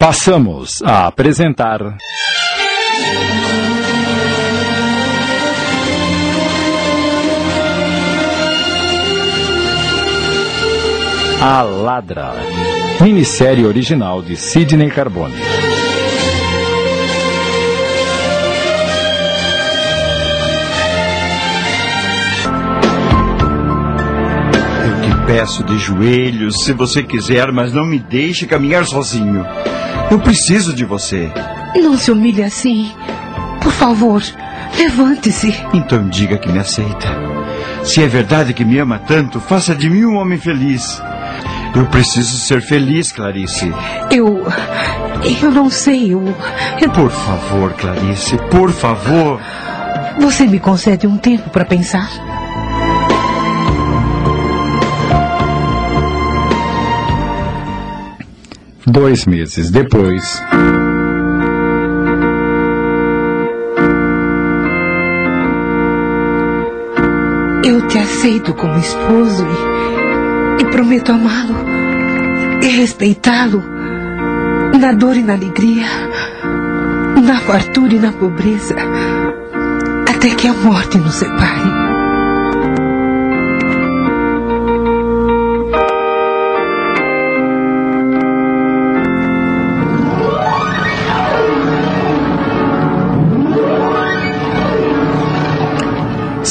Passamos a apresentar. A Ladra, minissérie original de Sidney Carbone. Eu te peço de joelhos, se você quiser, mas não me deixe caminhar sozinho. Eu preciso de você. Não se humilhe assim. Por favor, levante-se. Então diga que me aceita. Se é verdade que me ama tanto, faça de mim um homem feliz. Eu preciso ser feliz, Clarice. Eu. Eu não sei. Eu. eu... Por favor, Clarice, por favor. Você me concede um tempo para pensar? Dois meses depois. Eu te aceito como esposo e, e prometo amá-lo e respeitá-lo na dor e na alegria, na fartura e na pobreza, até que a morte nos separe.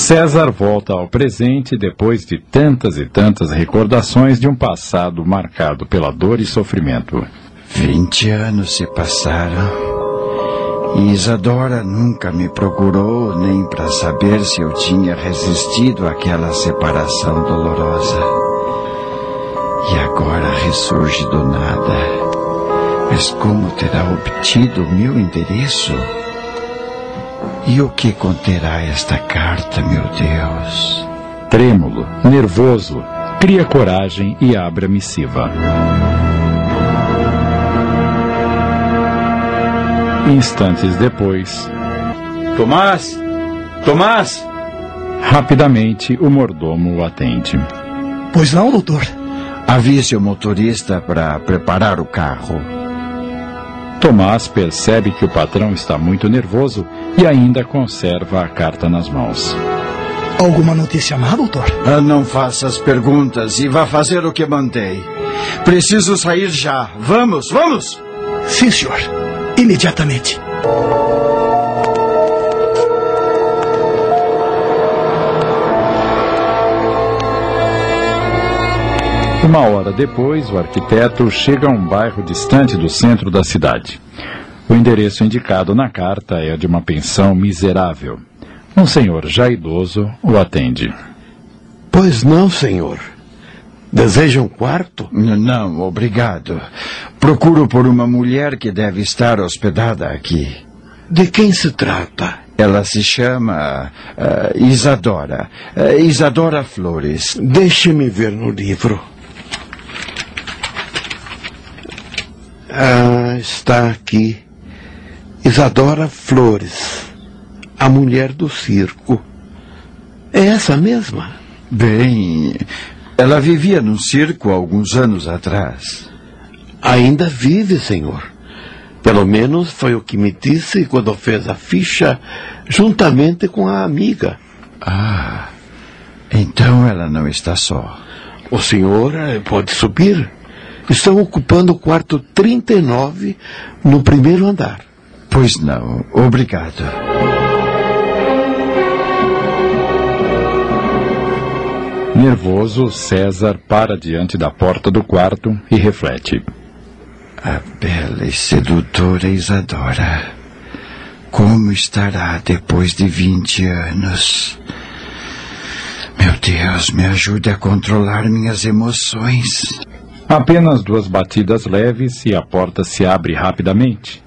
César volta ao presente depois de tantas e tantas recordações de um passado marcado pela dor e sofrimento. Vinte anos se passaram. E Isadora nunca me procurou nem para saber se eu tinha resistido àquela separação dolorosa. E agora ressurge do nada. Mas como terá obtido o meu endereço? E o que conterá esta carta, meu Deus? Trêmulo, nervoso, cria coragem e abre a missiva. Instantes depois. Tomás! Tomás! Rapidamente, o mordomo o atende. Pois não, doutor? Avise o motorista para preparar o carro. Tomás percebe que o patrão está muito nervoso e ainda conserva a carta nas mãos. Alguma notícia má, doutor? Ah, não faça as perguntas e vá fazer o que mandei. Preciso sair já. Vamos, vamos! Sim, senhor. Imediatamente. Uma hora depois, o arquiteto chega a um bairro distante do centro da cidade. O endereço indicado na carta é de uma pensão miserável. Um senhor já idoso o atende. Pois não, senhor. Deseja um quarto? Não, obrigado. Procuro por uma mulher que deve estar hospedada aqui. De quem se trata? Ela se chama uh, Isadora. Uh, Isadora Flores. Deixe-me ver no livro. Ah, está aqui. Isadora Flores, a mulher do circo. É essa mesma? Bem, ela vivia num circo há alguns anos atrás. Ainda vive, senhor. Pelo menos foi o que me disse quando fez a ficha juntamente com a amiga. Ah, então ela não está só. O senhor pode subir. Estão ocupando o quarto 39 no primeiro andar. Pois não, obrigado. Nervoso, César para diante da porta do quarto e reflete. A bela e sedutora Isadora. Como estará depois de 20 anos? Meu Deus, me ajude a controlar minhas emoções. Apenas duas batidas leves e a porta se abre rapidamente.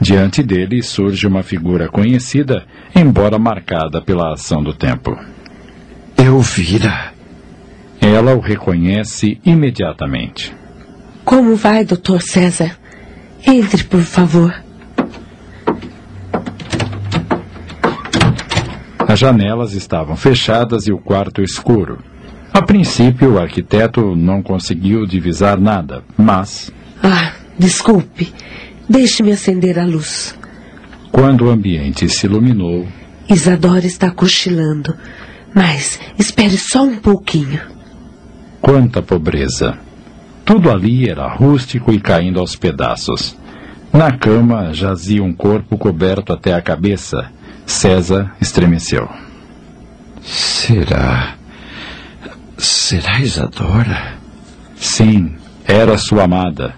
Diante dele surge uma figura conhecida, embora marcada pela ação do tempo. Elvira. Ela o reconhece imediatamente. Como vai, doutor César? Entre, por favor. As janelas estavam fechadas e o quarto escuro. A princípio, o arquiteto não conseguiu divisar nada, mas. Ah, Desculpe, deixe-me acender a luz. Quando o ambiente se iluminou, Isadora está cochilando, mas espere só um pouquinho. quanta pobreza! Tudo ali era rústico e caindo aos pedaços. Na cama jazia um corpo coberto até a cabeça. César estremeceu. Será. Será Isadora? Sim, era sua amada.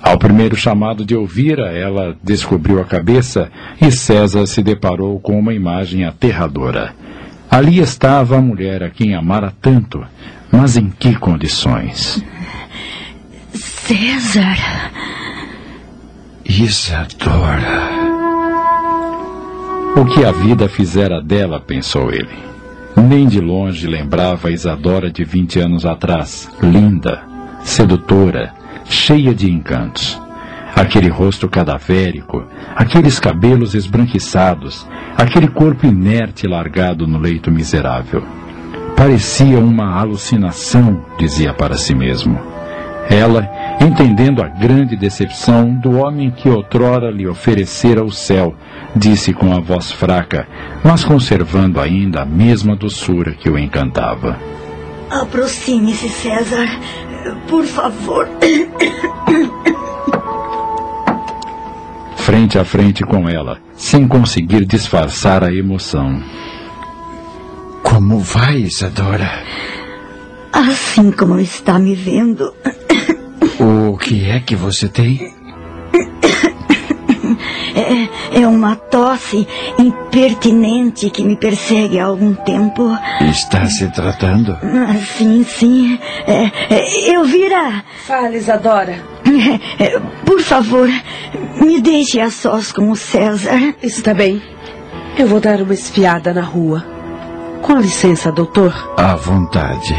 Ao primeiro chamado de ouvira, ela descobriu a cabeça e César se deparou com uma imagem aterradora. Ali estava a mulher a quem amara tanto, mas em que condições? César, Isadora. O que a vida fizera dela, pensou ele. Nem de longe lembrava Isadora de 20 anos atrás, linda, sedutora, cheia de encantos. Aquele rosto cadavérico, aqueles cabelos esbranquiçados, aquele corpo inerte largado no leito miserável. Parecia uma alucinação, dizia para si mesmo. Ela, entendendo a grande decepção do homem que outrora lhe oferecera o céu, disse com a voz fraca, mas conservando ainda a mesma doçura que o encantava. aproxime-se, César. Por favor. Frente a frente com ela, sem conseguir disfarçar a emoção. Como vai, Isadora? Assim como está me vendo, O que é que você tem? é uma tosse impertinente que me persegue há algum tempo. Está se tratando? Ah, Sim, sim. É, é, Elvira, Fale, Isadora. é, é, por favor, me deixe a sós com o César. Está bem. Eu vou dar uma espiada na rua. Com licença, doutor. À vontade.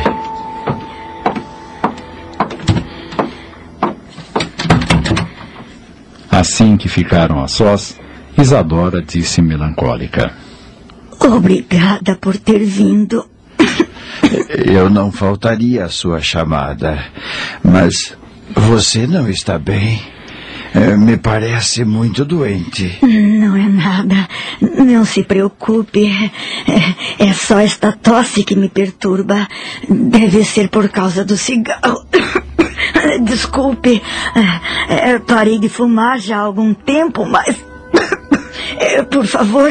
Assim que ficaram a sós, Isadora disse melancólica. Obrigada por ter vindo. Eu não faltaria à sua chamada. Mas você não está bem. Eh, Me parece muito doente. Não é nada. Não se preocupe. É, é só esta tosse que me perturba. Deve ser por causa do cigarro. Desculpe. É, é, Parei de fumar já há algum tempo, mas. É, Por favor,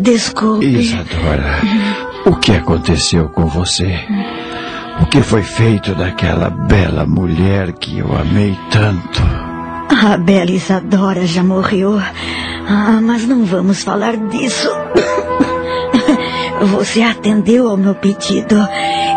desculpe. Isadora, o que aconteceu com você? O que foi feito daquela bela mulher que eu amei tanto? A bela Isadora já morreu. Ah, mas não vamos falar disso. Você atendeu ao meu pedido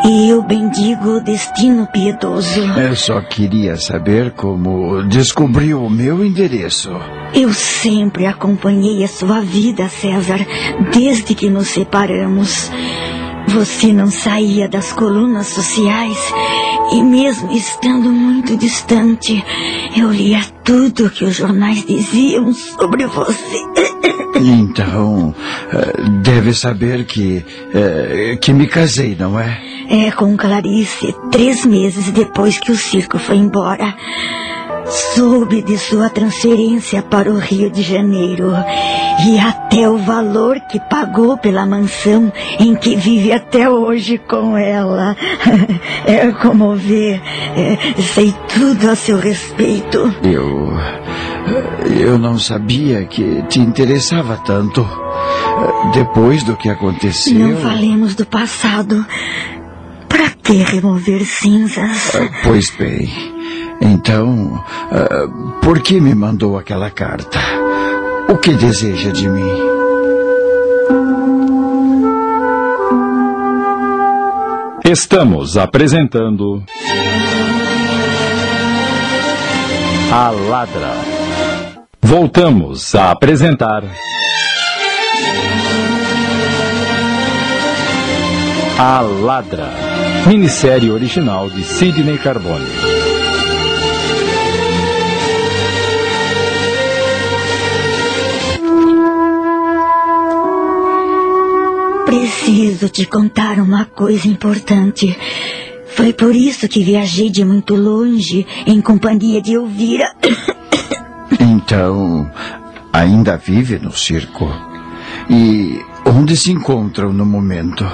e eu bendigo o destino piedoso. Eu só queria saber como descobriu o meu endereço. Eu sempre acompanhei a sua vida, César, desde que nos separamos. Você não saía das colunas sociais e mesmo estando muito distante, eu lia tudo que os jornais diziam sobre você. Então, eh, deve saber que eh, que me casei, não é? É com Clarice, três meses depois que o circo foi embora. Soube de sua transferência para o Rio de Janeiro e até o valor que pagou pela mansão em que vive até hoje com ela. É como ver, é, sei tudo a seu respeito. Eu eu não sabia que te interessava tanto. Depois do que aconteceu. Não falemos do passado. Para que remover cinzas? Ah, Pois bem. Então, ah, por que me mandou aquela carta? O que deseja de mim? Estamos apresentando. A Ladra. Voltamos a apresentar. A Ladra. Minissérie original de Sidney Carbone. Preciso te contar uma coisa importante. Foi por isso que viajei de muito longe, em companhia de Elvira. Então, ainda vive no circo. E onde se encontram no momento?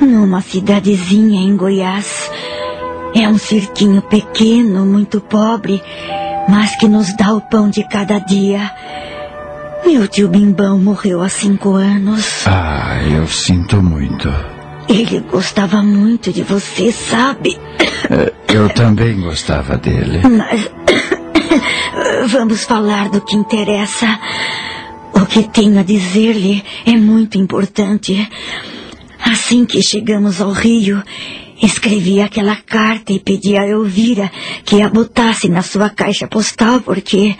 Numa cidadezinha em Goiás. É um cirquinho pequeno, muito pobre, mas que nos dá o pão de cada dia. Meu tio Bimbão morreu há cinco anos. Ah, eu sinto muito. Ele gostava muito de você, sabe? É, eu também gostava dele. Mas. Vamos falar do que interessa. O que tenho a dizer-lhe é muito importante. Assim que chegamos ao Rio, escrevi aquela carta e pedi a Elvira que a botasse na sua caixa postal porque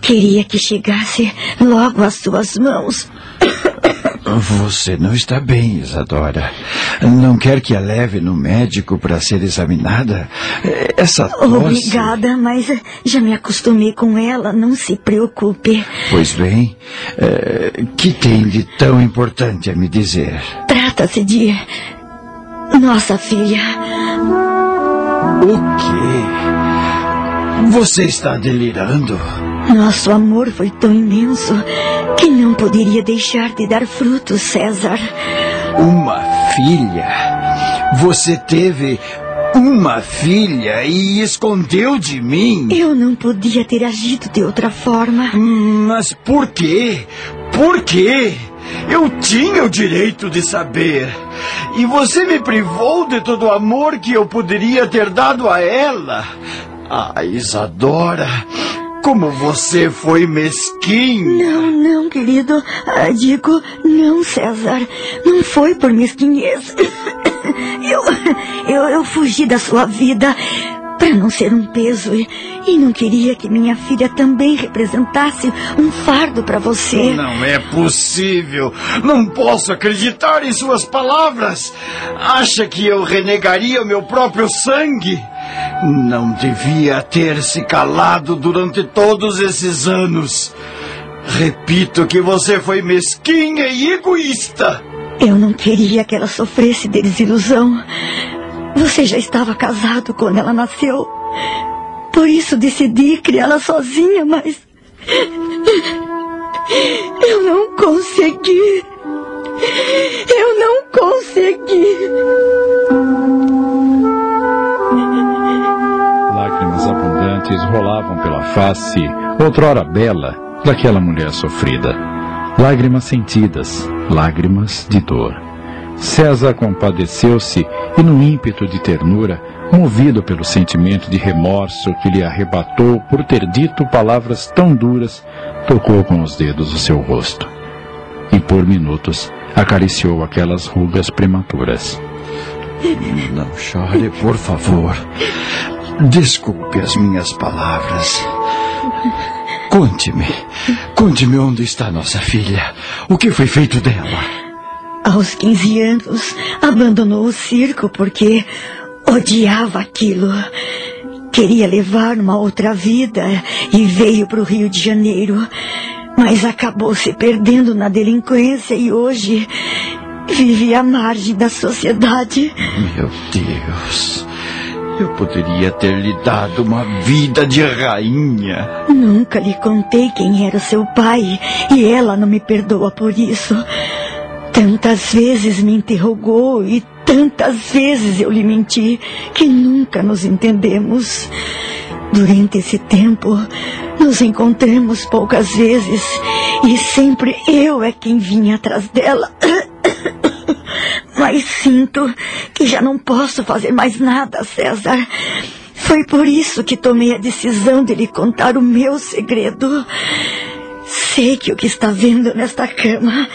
queria que chegasse logo às suas mãos. Você não está bem, Isadora. Não quer que a leve no médico para ser examinada? Essa tosse... Obrigada, mas já me acostumei com ela, não se preocupe. Pois bem, é, que tem de tão importante a me dizer? Trata-se de... Nossa filha. O quê? Você está delirando? Nosso amor foi tão imenso que não poderia deixar de dar frutos, César. Uma filha? Você teve uma filha e escondeu de mim? Eu não podia ter agido de outra forma. Mas por quê? Por quê? Eu tinha o direito de saber. E você me privou de todo o amor que eu poderia ter dado a ela. Ah, Isadora, como você foi mesquinho. Não, não, querido. Ah, digo, não, César. Não foi por mesquinhez. Eu, eu, eu fugi da sua vida para não ser um peso e, e, não queria que minha filha também representasse um fardo para você. Não é possível. Não posso acreditar em suas palavras. Acha que eu renegaria o meu próprio sangue? Não devia ter se calado durante todos esses anos. Repito que você foi mesquinha e egoísta. Eu não queria que ela sofresse de desilusão. Você já estava casado quando ela nasceu. Por isso decidi criá-la sozinha, mas. Eu não consegui. Eu não consegui. Lágrimas abundantes rolavam pela face, outrora bela, daquela mulher sofrida. Lágrimas sentidas, lágrimas de dor. César compadeceu-se e, no ímpeto de ternura, movido pelo sentimento de remorso que lhe arrebatou por ter dito palavras tão duras, tocou com os dedos o seu rosto. E por minutos acariciou aquelas rugas prematuras. Não chore, por favor. Desculpe as minhas palavras. Conte-me. Conte-me onde está nossa filha. O que foi feito dela? Aos 15 anos, abandonou o circo porque odiava aquilo. Queria levar uma outra vida e veio para o Rio de Janeiro. Mas acabou se perdendo na delinquência e hoje vive à margem da sociedade. Meu Deus. Eu poderia ter lhe dado uma vida de rainha. Nunca lhe contei quem era seu pai e ela não me perdoa por isso. Tantas vezes me interrogou e tantas vezes eu lhe menti que nunca nos entendemos. Durante esse tempo, nos encontramos poucas vezes e sempre eu é quem vinha atrás dela. Mas sinto que já não posso fazer mais nada, César. Foi por isso que tomei a decisão de lhe contar o meu segredo. Sei que o que está vendo nesta cama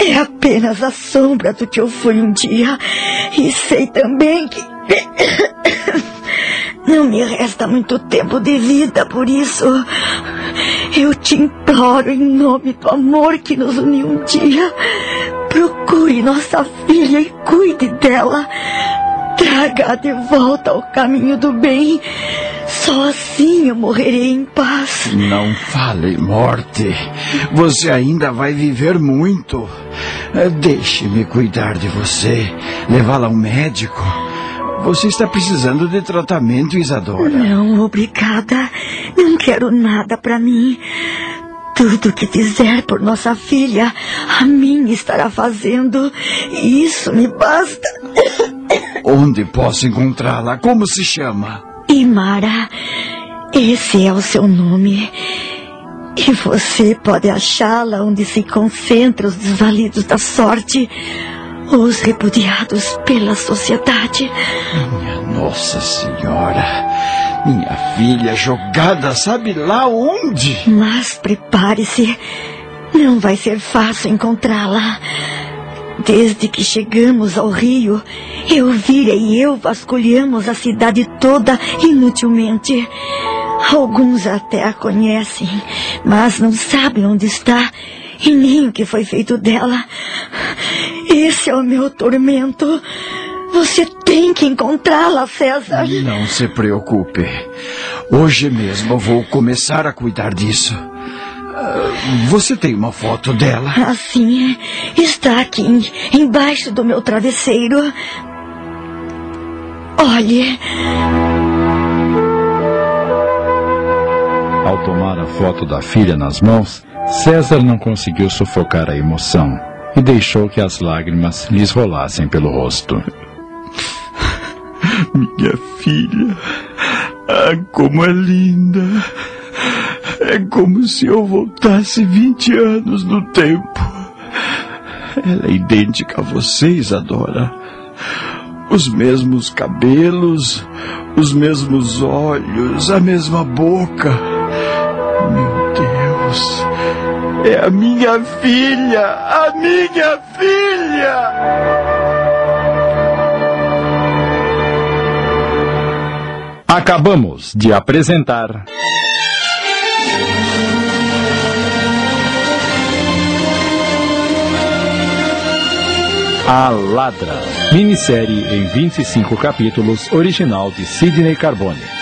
é apenas a sombra do que eu fui um dia. E sei também que. Não me resta muito tempo de vida, por isso. Eu te imploro, em nome do amor que nos uniu um dia, procure nossa filha e cuide dela. Traga-a de volta ao caminho do bem. Só assim eu morrerei em paz. Não fale morte. Você ainda vai viver muito. Deixe-me cuidar de você, levá-la ao médico. Você está precisando de tratamento, Isadora. Não, obrigada. Não quero nada para mim. Tudo que fizer por nossa filha, a mim estará fazendo. Isso me basta. Onde posso encontrá-la? Como se chama? Imara, esse é o seu nome. E você pode achá-la onde se concentram os desvalidos da sorte, os repudiados pela sociedade. Minha Nossa Senhora. Minha filha jogada sabe lá onde? Mas prepare-se. Não vai ser fácil encontrá-la. Desde que chegamos ao rio, Elvira e eu vasculhamos a cidade toda inutilmente. Alguns até a conhecem, mas não sabem onde está e nem o que foi feito dela. Esse é o meu tormento. Você tem que encontrá-la, César. Não se preocupe. Hoje mesmo vou começar a cuidar disso. Ah, você tem uma foto dela? Ah, sim. Está aqui, embaixo do meu travesseiro. Olhe. Ao tomar a foto da filha nas mãos, César não conseguiu sufocar a emoção e deixou que as lágrimas lhes rolassem pelo rosto. Minha filha. Ah, como é linda. É como se eu voltasse 20 anos no tempo. Ela é idêntica a você, Isadora. Os mesmos cabelos, os mesmos olhos, a mesma boca. Deus. É a minha filha! A minha filha! Acabamos de apresentar. A Ladra, minissérie em 25 capítulos, original de Sidney Carbone.